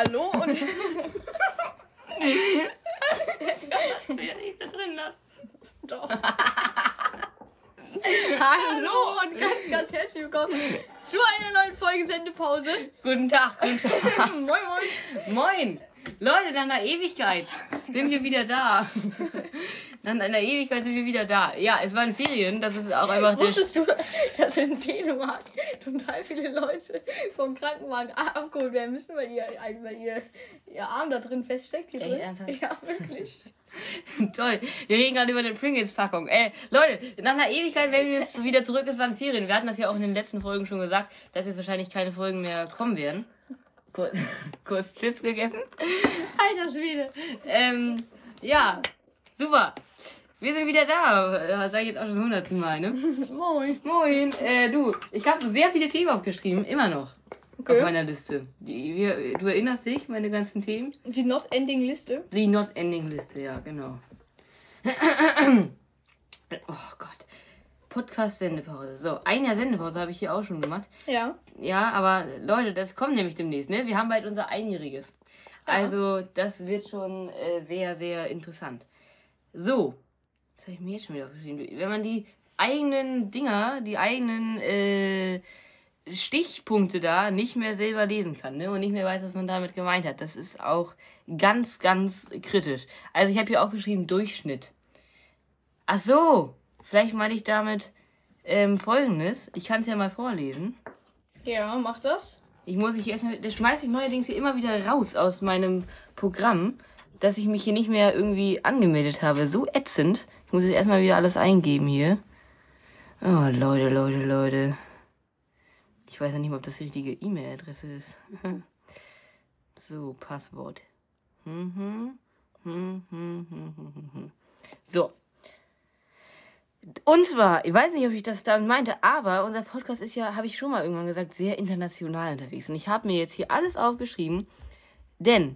Hallo und. Ich will ja nichts da drin lassen. Doch. Hallo und ganz, ganz herzlich willkommen zu einer neuen Folge Sendepause. Guten Tag, guten Tag. moin, moin. Moin! Leute, nach einer Ewigkeit sind wir wieder da. Nach einer Ewigkeit sind wir wieder da. Ja, es waren Ferien, das ist auch einfach. Wusstest du, dass in Dänemark total viele Leute vom Krankenwagen abgeholt werden müssen, weil ihr, weil ihr, ihr Arm da drin feststeckt? Hier Echt drin? Ja, wirklich. Toll. Wir reden gerade über eine Pringles-Packung. Äh, Leute, nach einer Ewigkeit, wenn wir jetzt wieder zurück, es waren Ferien. Wir hatten das ja auch in den letzten Folgen schon gesagt, dass jetzt wahrscheinlich keine Folgen mehr kommen werden. Kurz, kurz Chips gegessen. Alter Schwede. Ähm, ja, super. Wir sind wieder da. Das sage ich jetzt auch schon das hundertsten Mal, ne? Moin. Moin. Äh, du, ich habe sehr viele Themen aufgeschrieben, immer noch. Auf Okay. meiner Liste. Die, wir, du erinnerst dich, meine ganzen Themen? Die Not-Ending-Liste. Die Not-Ending-Liste, ja, genau. oh Gott. Podcast-Sendepause. So, ein Jahr Sendepause habe ich hier auch schon gemacht. Ja. Ja, aber Leute, das kommt nämlich demnächst, ne? Wir haben bald unser Einjähriges. Also, das wird schon äh, sehr, sehr interessant. So, habe ich mir jetzt schon wieder aufgeschrieben? Wenn man die eigenen Dinger, die eigenen äh, Stichpunkte da nicht mehr selber lesen kann ne? und nicht mehr weiß, was man damit gemeint hat, das ist auch ganz, ganz kritisch. Also, ich habe hier auch geschrieben Durchschnitt. Ach so, vielleicht meine ich damit ähm, folgendes. Ich kann es ja mal vorlesen. Ja, mach das. Ich muss ich erstmal, das schmeiße ich neuerdings hier immer wieder raus aus meinem Programm, dass ich mich hier nicht mehr irgendwie angemeldet habe. So ätzend. Ich muss jetzt erstmal wieder alles eingeben hier. Oh, Leute, Leute, Leute. Ich weiß ja nicht mal, ob das die richtige E-Mail-Adresse ist. so, Passwort. Hm, hm, hm. So. Und zwar, ich weiß nicht, ob ich das damit meinte, aber unser Podcast ist ja, habe ich schon mal irgendwann gesagt, sehr international unterwegs. Und ich habe mir jetzt hier alles aufgeschrieben, denn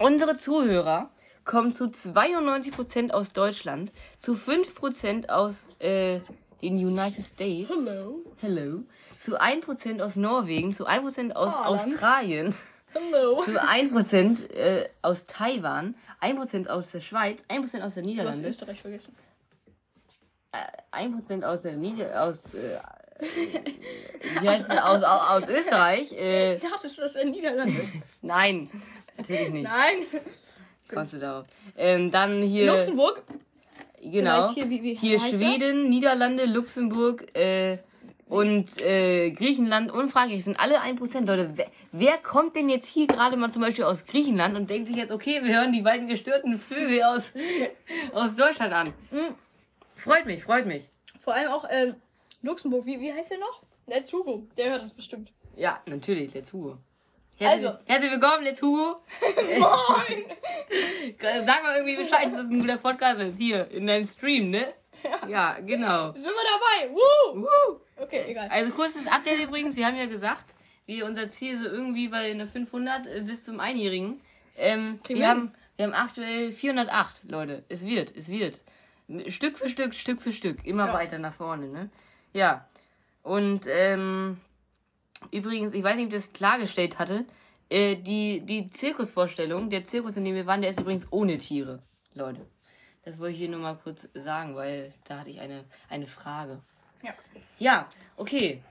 unsere Zuhörer kommen zu 92% aus Deutschland, zu 5% aus äh, den United States. Hello. Hello. Zu 1% aus Norwegen, zu 1% aus Holland. Australien, Hello. zu 1% äh, aus Taiwan, 1% aus der Schweiz, 1% aus der Du hast Niederlande. Österreich vergessen. 1% aus der Nieder aus äh, wie heißt es? aus, aus, aus Österreich. Äh, Dachtest du, das wäre Niederlande? nein, natürlich nicht. Nein. Kommst du darauf. Ähm, dann hier Luxemburg? genau Vielleicht hier, wie, wie hier heißt er? Schweden, Niederlande, Luxemburg äh, und äh, Griechenland und Frankreich sind alle 1%. Leute, wer, wer kommt denn jetzt hier gerade mal zum Beispiel aus Griechenland und denkt sich jetzt, okay, wir hören die beiden gestörten Vögel aus, aus Deutschland an? Hm. Freut mich, freut mich. Vor allem auch ähm, Luxemburg. Wie, wie heißt der noch? Let's Hugo. Der hört uns bestimmt. Ja, natürlich, Let's Hugo. Herzlich, Also. herzlich willkommen, Let's Hugo. Moin! Sag mal irgendwie Bescheid, dass das ein guter Podcast ist. Hier, in deinem Stream, ne? Ja, genau. Sind wir dabei? Woo! Woo. Okay, egal. Also kurzes Update übrigens. Wir haben ja gesagt, wir unser Ziel so irgendwie bei einer 500 äh, bis zum Einjährigen. Ähm, wir haben, wir haben aktuell 408, Leute. Es wird, es wird. Stück für Stück, Stück für Stück. Immer Ja. weiter nach vorne, ne? Ja. Und, ähm, übrigens, ich weiß nicht, ob ich das klargestellt hatte. Äh, die, die Zirkusvorstellung, der Zirkus, in dem wir waren, der ist übrigens ohne Tiere, Leute. Das wollte ich hier nur mal kurz sagen, weil da hatte ich eine, eine Frage. Ja. Ja, okay.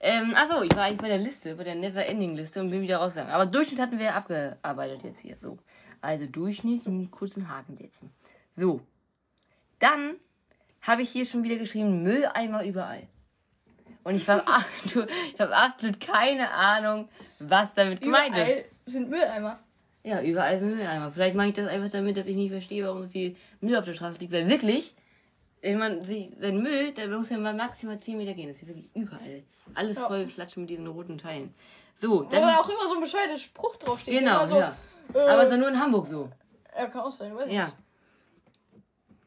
Ähm, achso, ich war eigentlich bei der Liste, bei der Never-Ending-Liste und bin wieder rausgegangen. Aber Durchschnitt hatten wir ja abgearbeitet jetzt hier. So. Also Durchschnitt und einen kurzen Haken setzen. So. Dann habe ich hier schon wieder geschrieben, Mülleimer überall. Und ich habe hab absolut keine Ahnung, was damit gemeint ist. Überall sind Mülleimer. Ja, überall sind Mülleimer. Vielleicht mache ich das einfach damit, dass ich nicht verstehe, warum so viel Müll auf der Straße liegt. Weil wirklich, wenn man sich seinen Müll, da muss ja mal maximal 10 Meter gehen. Das ist ja wirklich überall. Alles Ja. voll geklatscht mit diesen roten Teilen. So, Wo dann. dann auch immer so ein bescheuerter Spruch draufsteht. genau, so, ja. Äh, Aber es ist ja nur in Hamburg so. ja, kann auch sein, weiß ich Ja. nicht.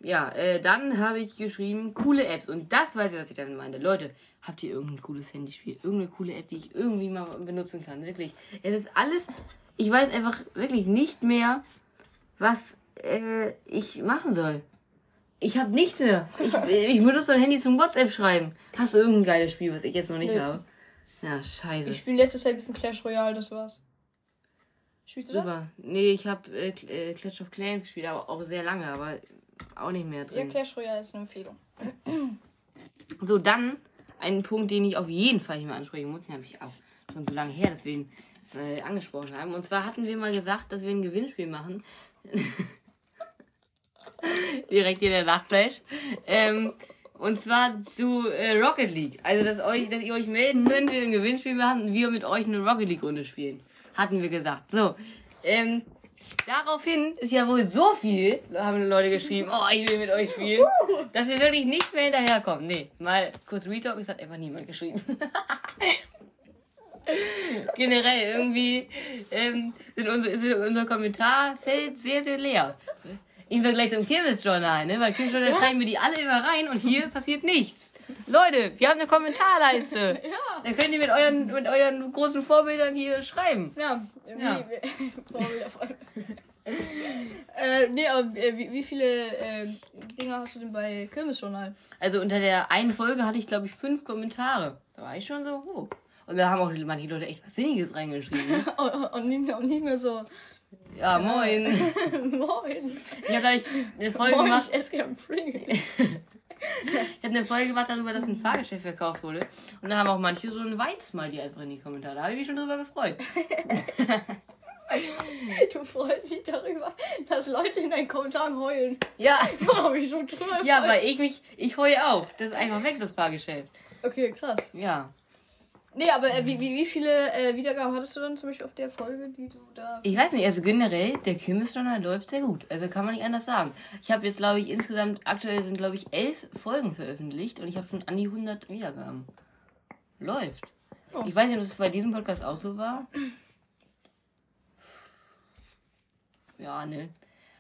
Ja, äh, dann habe ich geschrieben, coole Apps. Und das weiß ich, was ich damit meinte. Leute, habt ihr irgendein cooles Handyspiel? Irgendeine coole App, die ich irgendwie mal benutzen kann? Wirklich. Es ist alles. Ich weiß einfach wirklich nicht mehr, was äh, ich machen soll. Ich habe nichts mehr. Ich, ich benutze mein Handy zum WhatsApp schreiben. Hast du irgendein geiles Spiel, was ich jetzt noch nicht habe? Ja, scheiße. Ich spiele letztes Jahr ein bisschen Clash Royale, das war's. Spielst du das? Super. Nee, ich habe äh, äh, Clash of Clans gespielt, aber auch sehr lange, aber auch nicht mehr Ja, drin. Clash Royale ist eine Empfehlung. So, dann ein Punkt, den ich auf jeden Fall hier mal ansprechen muss. Den habe ich auch schon so lange her, dass wir ihn äh, angesprochen haben. Und zwar hatten wir mal gesagt, dass wir ein Gewinnspiel machen. Direkt hier der Nachtflash. Ähm, und zwar zu äh, Rocket League. Also, dass, euch, dass ihr euch melden könnt, wir ein Gewinnspiel machen und wir mit euch eine Rocket League-Runde spielen. Hatten wir gesagt. So. Ähm, daraufhin ist ja wohl so viel, haben Leute geschrieben, oh, ich will mit euch spielen, dass wir wirklich nicht mehr hinterherkommen. Nee, mal kurz Retalk, es hat einfach niemand geschrieben. Generell irgendwie ähm, sind unsere, ist unser Kommentarfeld sehr, sehr leer. Im Vergleich zum Kirmes-Journal, ne? Weil Kirmes-Journal schreiben wir die alle immer rein und hier passiert nichts. Leute, wir haben eine Kommentarleiste. Ja. Da könnt ihr mit euren, mit euren großen Vorbildern hier schreiben. Ja, Ja. Wie, äh, nee, aber äh, wie, wie viele äh, Dinger hast du denn bei Kirmes-Journal? Also unter der einen Folge hatte ich, glaube ich, fünf Kommentare. Da war ich schon so, oh. Und da haben auch manche Leute echt was Sinniges reingeschrieben. Und, und, nicht, nur- und nicht nur so, Ja, moin. moin, Ich habe gleich eine Folge moin, gemacht. ich esse gerne Pringles. Ich habe eine Folge gemacht darüber, dass ein Fahrgeschäft verkauft wurde. Und da haben auch manche so ein Weiz-Smiley einfach in die Kommentare. Da habe ich mich schon drüber gefreut. Du freust dich darüber, dass Leute in deinen Kommentaren heulen. Ja, Da habe ich schon drüber ja, weil ich mich, ich heue auch. Das ist einfach weg, das Fahrgeschäft. Okay, krass. Ja. Nee, aber äh, wie, wie, wie viele äh, Wiedergaben hattest du dann zum Beispiel auf der Folge, die du da... Ich weiß nicht, also generell, der Kirmesjournal läuft sehr gut. Also kann man nicht anders sagen. Ich habe jetzt, glaube ich, insgesamt, aktuell sind, glaube ich, elf Folgen veröffentlicht und ich habe schon an die 100 Wiedergaben. Läuft. Oh. Ich weiß nicht, ob das bei diesem Podcast auch so war. Ja, ne.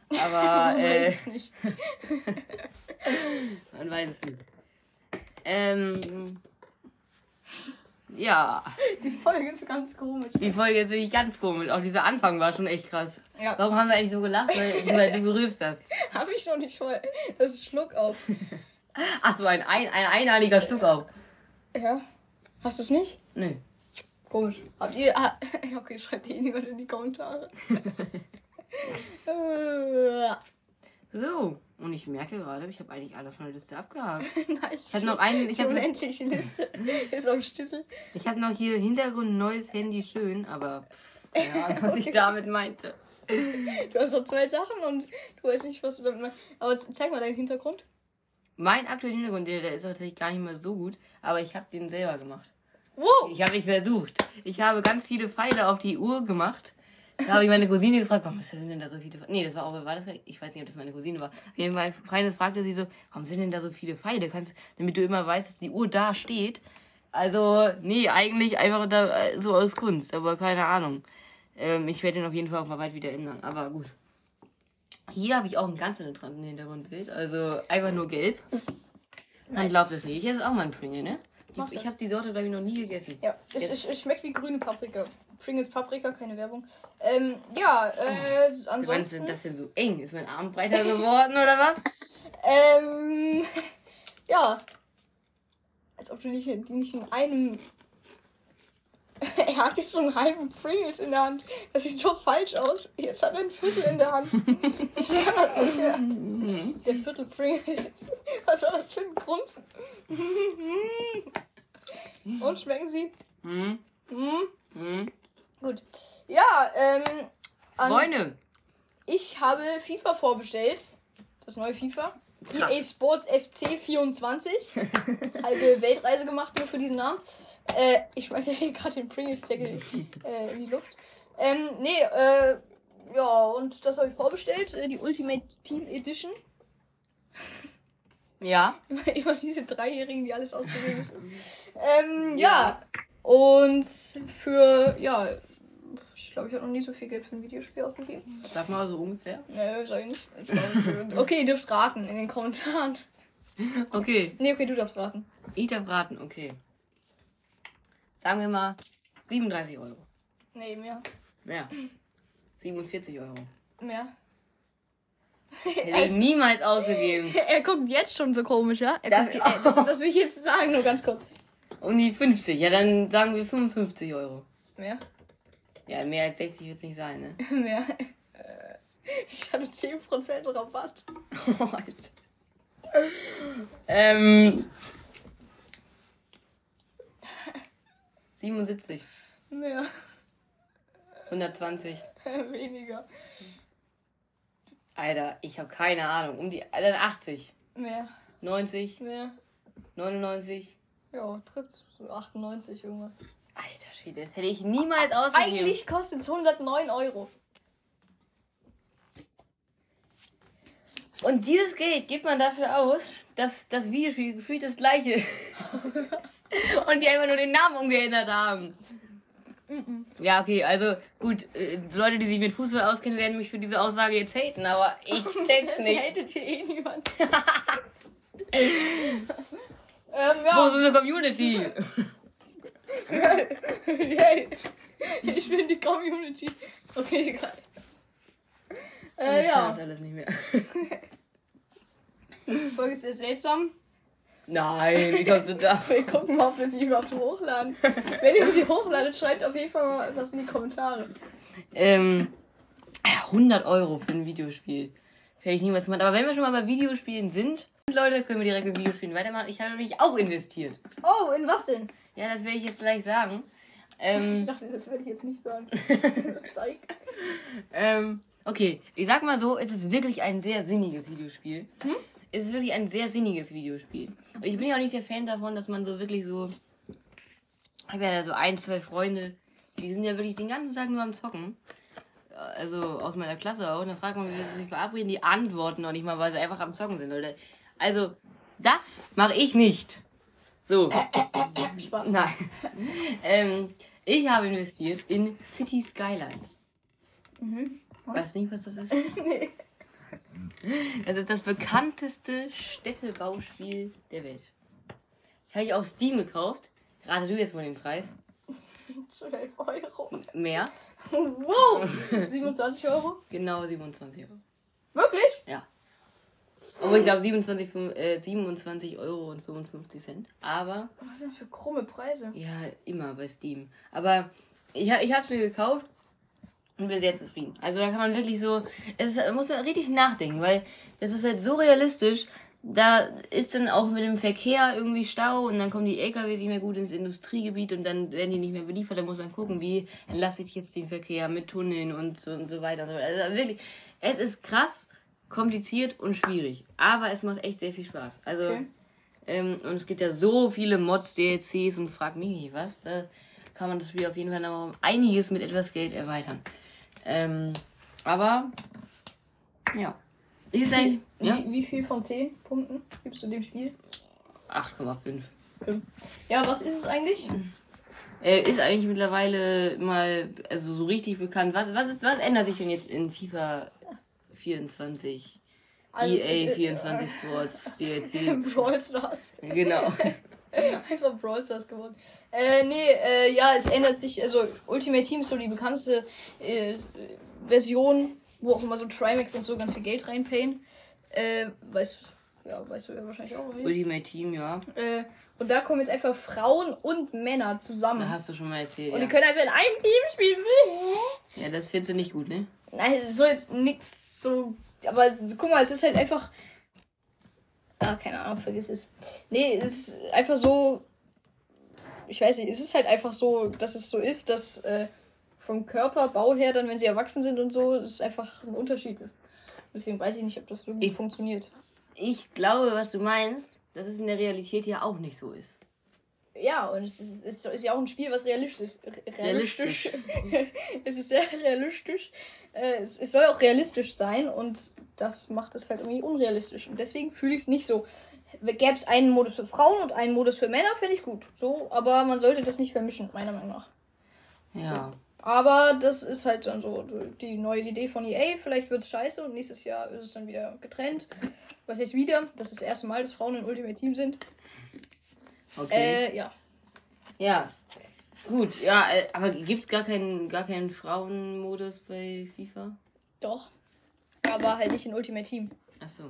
Aber, Man weiß äh, es nicht. man weiß es nicht. Ähm, ja, Die Folge ist ganz komisch. die Folge ist wirklich ganz komisch. Auch dieser Anfang war schon echt krass. Ja, Warum haben wir eigentlich so gelacht? Weil, weil du berührst das. habe ich noch nicht voll. Das ist Schluck auf. Ach so, ein, ein, ein einheiliger Stück auch. Ja. Hast du es nicht? Nö. Komisch. Habt ihr. Ah, okay, schreibt ihr niemand in die Kommentare. Äh, So, und ich merke gerade, ich habe eigentlich alles von der Liste abgehakt. nice. Ich habe noch einen, ich Die habe unendliche Liste ist am Schlüssel. ich hab noch hier Hintergrund neues Handy schön, aber pff, keine Ahnung, was ich damit meinte. Du hast noch zwei Sachen und du weißt nicht, was du damit meinst. Aber zeig mal deinen Hintergrund. Mein aktueller Hintergrund, der, der ist tatsächlich gar nicht mehr so gut, aber ich habe den selber gemacht. Wow! Ich habe nicht versucht. Ich habe ganz viele Pfeile auf die Uhr gemacht. Da habe ich meine Cousine gefragt, warum sind denn da so viele Pfeile? Nee, das war auch, war das, ich weiß nicht, ob das meine Cousine war. Auf jeden Fall Freundin fragte sie so, warum sind denn da so viele Pfeile? Kannst, damit du immer weißt, dass die Uhr da steht. Also, nee, eigentlich einfach da, so aus Kunst, aber keine Ahnung. Ähm, ich werde den auf jeden Fall auch mal bald wieder ändern, aber gut. Hier habe ich auch ein ganz interessanten Hintergrundbild, also einfach nur gelb. Man Nice. glaubt es nicht. Ich esse auch mal einen Pringle, ne? Mach Ich, habe die Sorte, glaube ich, noch nie gegessen. Ja, es, es, es schmeckt wie grüne Paprika. Pringles Paprika, keine Werbung. Ähm, ja, äh, Meinst du, ansonsten. das denn so eng? Ist mein Arm breiter geworden oder was? Ähm, ja. Als ob du nicht, die nicht in einem. er hat jetzt so einen halben Pringles in der Hand. Das sieht so falsch aus. Jetzt hat er ein Viertel in der Hand. Ich kann das nicht mehr. Der Viertel Pringles. Was war das für ein Grund? Und schmecken sie? Hm? Hm? Hm? Gut. Ja, ähm. Freunde, Ich habe FIFA vorbestellt. Das neue FIFA. Krass. EA Sports FC 24. Halbe Weltreise gemacht nur für diesen Namen. Äh, ich schmeiße hier gerade den Pringles-Deckel äh, in die Luft. Ähm, nee, äh, ja, und das habe ich vorbestellt. Äh, die Ultimate Team Edition. Ja. Immer diese Dreijährigen, die alles ausprobieren müssen. Ähm, ja. Und für, ja, ich glaube, ich habe noch nie so viel Geld für ein Videospiel ausgegeben. Sag mal so ungefähr. Nee, sag ich nicht. Ich glaub, okay, ihr dürft raten in den Kommentaren. Okay, Nee, okay, du darfst raten. ich darf raten, okay. Sagen wir mal 37 Euro. Nee, mehr. Mehr. 47 Euro. Mehr. Hätte ich niemals ausgegeben. Er guckt jetzt schon so komisch, ja? Er guckt, äh, das, das will ich jetzt sagen, nur ganz kurz. Um die 50. Ja, dann sagen wir 55 Euro. Mehr. Ja, mehr als 60 wird es nicht sein, ne? Mehr. Äh, Ich hatte 10% Rabatt. Oh, Alter. ähm. 77. Mehr. 120. Weniger. Alter, ich habe keine Ahnung. Um die Alter, 80. Mehr. 90. Mehr. 99. Ja, trifft so 98 irgendwas. Alter Schwede, das hätte ich niemals ausgegeben. Eigentlich kostet es 109 Euro. Und dieses Geld gibt man dafür aus, dass das Videospiel gefühlt das gleiche ist. Und die einfach nur den Namen umgeändert haben. Ja, okay, also gut, äh, Leute, die sich mit Fußball auskennen, werden mich für diese Aussage jetzt haten, aber ich check's nicht. hatet hier eh niemand. ähm, Wo ja. ist unsere Community? Yay. ich bin die Community. Okay, egal. Äh, Ich kann das ja. alles nicht mehr. Folge ist sehr seltsam. Nein, wie kommst du da? Wir gucken mal, ob wir sie überhaupt hochladen. Wenn ihr sie hochladet, schreibt auf jeden Fall mal was in die Kommentare. Ähm, 100 Euro für ein Videospiel. Hätte ich niemals gemacht. Aber wenn wir schon mal bei Videospielen sind, Leute, können wir direkt mit Videospielen weitermachen. Ich habe nämlich auch investiert. Oh, in was denn? Ja, das werde ich jetzt gleich sagen. Ich Ähm, dachte, das werde ich jetzt nicht sagen. Psych. ähm, okay, ich sag mal so, es ist wirklich ein sehr sinniges Videospiel. Es ist wirklich ein sehr sinniges Videospiel. Und ich bin ja auch nicht der Fan davon, dass man so wirklich so. Ich habe ja so ein, zwei Freunde, die sind ja wirklich den ganzen Tag nur am Zocken. Also aus meiner Klasse auch. Und dann fragt man, wie sie sich verabreden, die antworten noch nicht mal, weil sie einfach am Zocken sind, Leute. Also, das mache ich nicht. So. Spaß. Nein. ähm, ich habe investiert in City Skylines. Mhm. Weißt du nicht, was das ist? Nee. Das ist das bekannteste Städtebauspiel der Welt. Habe ich auf Steam gekauft. Rate du jetzt mal den Preis. 12 Euro. Mehr. Wow! 27 Euro? Genau 27 Euro. Wirklich? Ja. Aber ich glaube 27, fün- äh, 27 Euro und 55 Cent. Aber Was sind das für krumme Preise? Ja, immer bei Steam. Aber ich, ich habe es mir gekauft und bin sehr zufrieden. Also da kann man wirklich so, es ist, man muss da richtig nachdenken, weil das ist halt so realistisch. Da ist dann auch mit dem Verkehr irgendwie Stau und dann kommen die LKWs nicht mehr gut ins Industriegebiet und dann werden die nicht mehr beliefert. Da muss man gucken, wie entlasse ich jetzt den Verkehr mit Tunneln und so, und so weiter. Und so weiter. Also wirklich, es ist krass, kompliziert und schwierig. Aber es macht echt sehr viel Spaß. Also Okay. ähm, und es gibt ja so viele Mods, DLCs und frag mich nicht was. Da kann man das Spiel auf jeden Fall noch um einiges mit etwas Geld erweitern. Ähm, aber ja. Ist es eigentlich ja? Wie, wie viel von 10 Punkten gibst du dem Spiel? 8,5. Ja, was ist es eigentlich? Äh, ist eigentlich mittlerweile mal also so richtig bekannt. Was, was, ist, was ändert sich denn jetzt in FIFA 24? Also EA ist, 24 Sports, Äh, DLC. Brawl Stars. genau. Einfach Brawl Stars geworden. Äh, nee, äh, ja, es ändert sich. Also, Ultimate Team ist so die bekannteste äh, Version, wo auch immer so Trimax und so ganz viel Geld reinpayen. Äh, weißt, ja, weißt du ja wahrscheinlich auch. Oder? Ultimate Team, ja. Äh, und da kommen jetzt einfach Frauen und Männer zusammen. Da hast du schon mal erzählt. und die Ja, können einfach in einem Team spielen. ja das findest du nicht gut, ne? Nein, so jetzt nix so. Aber guck mal, es ist halt einfach. Ah, keine Ahnung, vergiss es. Nee, es ist einfach so. Ich weiß nicht, es ist halt einfach so, dass es so ist, dass äh, vom Körperbau her, dann, wenn sie erwachsen sind und so, es einfach ein Unterschied ist. Deswegen weiß ich nicht, ob das so gut Ich- funktioniert. Ich glaube, was du meinst, dass es in der Realität ja auch nicht so ist. Ja, und es ist, es ist ja auch ein Spiel, was realistisch realistisch. Realistisch. es ist sehr realistisch. Äh, es, es soll auch realistisch sein und das macht es halt irgendwie unrealistisch. Und deswegen fühle ich es nicht so. Gäbe es einen Modus für Frauen und einen Modus für Männer, fände ich gut. So, aber man sollte das nicht vermischen, meiner Meinung nach. Ja. Aber das ist halt dann so die neue Idee von EA. Vielleicht wird es scheiße und nächstes Jahr ist es dann wieder getrennt. Was jetzt wieder? Das ist das erste Mal, dass Frauen im Ultimate Team sind. Okay. Äh, ja. ja. Gut, ja, äh, aber gibt es gar keinen, gar keinen Frauenmodus bei FIFA? Doch. Aber halt nicht in Ultimate Team. Achso.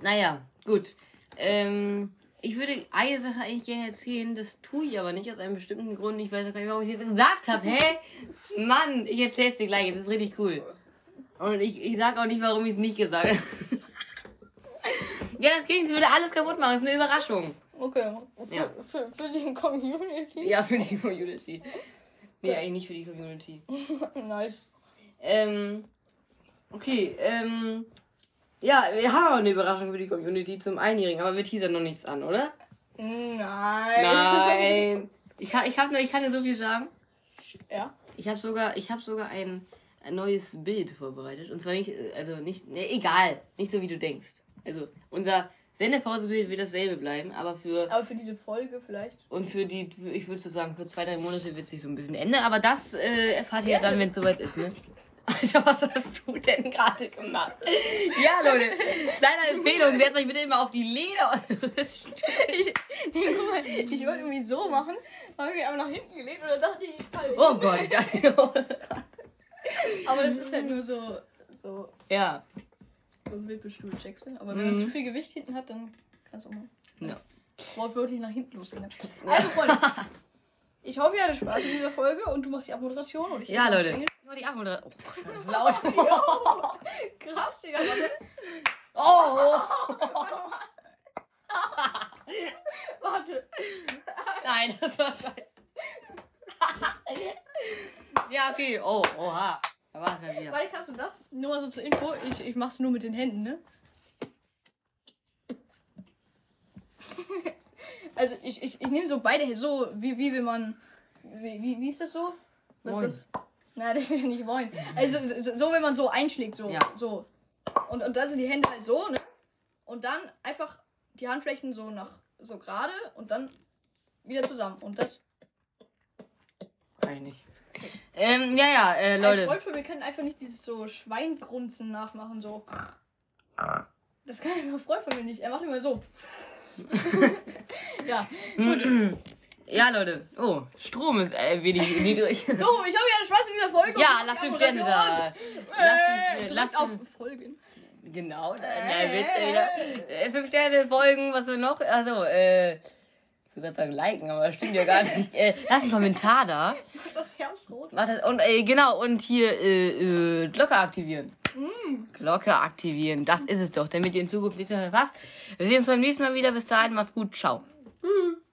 Naja, gut. Ähm, ich würde eine Sache eigentlich gerne erzählen, das tue ich aber nicht aus einem bestimmten Grund. Ich weiß auch gar nicht, warum ich es jetzt gesagt habe. Hä? Mann, ich erzähl's dir gleich, das ist richtig cool. Und ich, ich sag auch nicht, warum ich es nicht gesagt habe. Ja, das Gegenteil würde alles kaputt machen, das ist eine Überraschung. Okay. Ja. Für, für die Community. Ja, für die Community. Nee, eigentlich nicht für die Community. nice. Ähm, okay, ähm, ja, wir haben auch eine Überraschung für die Community zum Einjährigen, aber wir teasern noch nichts an, oder? Nein. Nein. Ich kann, ich hab ich kann dir so viel sagen. Ja. Ich habe sogar, ich habe sogar ein, ein neues Bild vorbereitet. Und zwar nicht, also nicht, ne, egal, nicht so wie du denkst. Also unser Sendepausebild wird dasselbe bleiben, aber für Aber für diese Folge vielleicht. und für die, ich würde so sagen, für zwei, drei Monate wird sich so ein bisschen ändern. Aber das äh, erfahrt ihr ja dann, wenn es soweit ist, ne? Alter, was hast du denn gerade gemacht? Ja, Leute, kleine Empfehlung, setzt euch bitte immer auf die Leder eures. Ich, nee, guck mal, ich wollte irgendwie so machen, habe mich aber nach hinten gelegt und dann dachte ich, ich falle Oh Gott. Aber das ist halt nur so, so, ja. So ein Wippelstuhl, du? Aber wenn man Mhm. zu viel Gewicht hinten hat, dann kannst du auch mal ja. wortwörtlich nach hinten losgehen. Also, Freunde, ich hoffe, ihr hattet Spaß in dieser Folge und du machst die Abmoderation und ich Ja, Leute. Ich wollte die Abmoderation. Oh das ist laut. Krass, Digga. Warte. Oh. Warte. Nein, das war scheiße. ja, okay. Oh, oha. Da war es ja wieder. Weil kannst du das? Nur mal so zur Info. Ich, ich mach's nur mit den Händen, ne? Also ich, ich, ich nehme so beide Hände, so wie, wie wenn man. Wie, wie, wie ist das so? Was Moin. ist das? Nein, das ist ja nicht moin. Also so, so wenn man so einschlägt, so. Ja. so. Und, und da sind die Hände halt so, ne? Und dann einfach die Handflächen so nach so gerade und dann wieder zusammen. Und das. Kann ich nicht. Ähm, ja, ja, äh, Ein Leute. Freund von mir kann einfach nicht dieses so Schweingrunzen nachmachen, so. Das kann ein Freund von mir nicht. Er macht immer so. ja. Ja, Leute. Oh, Strom ist äh, wenig niedrig. So, ich hoffe, ihr hattet Spaß mit dieser Folge. Ja, Und lass die fünf Sterne da. Abmoderation. Lass Äh, drückt lass auf Folgen. genau, da, Witz, ey, wieder. Äh, fünf Sterne folgen, was wir noch? Also, äh, ich würde gerade sagen liken, aber das stimmt ja gar nicht. Äh, lass einen Kommentar da. Macht das Herz rot. Und äh, genau, und hier äh, äh, Glocke aktivieren. Mm. Glocke aktivieren, das ist es doch, damit ihr in Zukunft nichts mehr verpasst. Wir sehen uns beim nächsten Mal wieder. Bis dahin, macht's gut, ciao. Tschüss.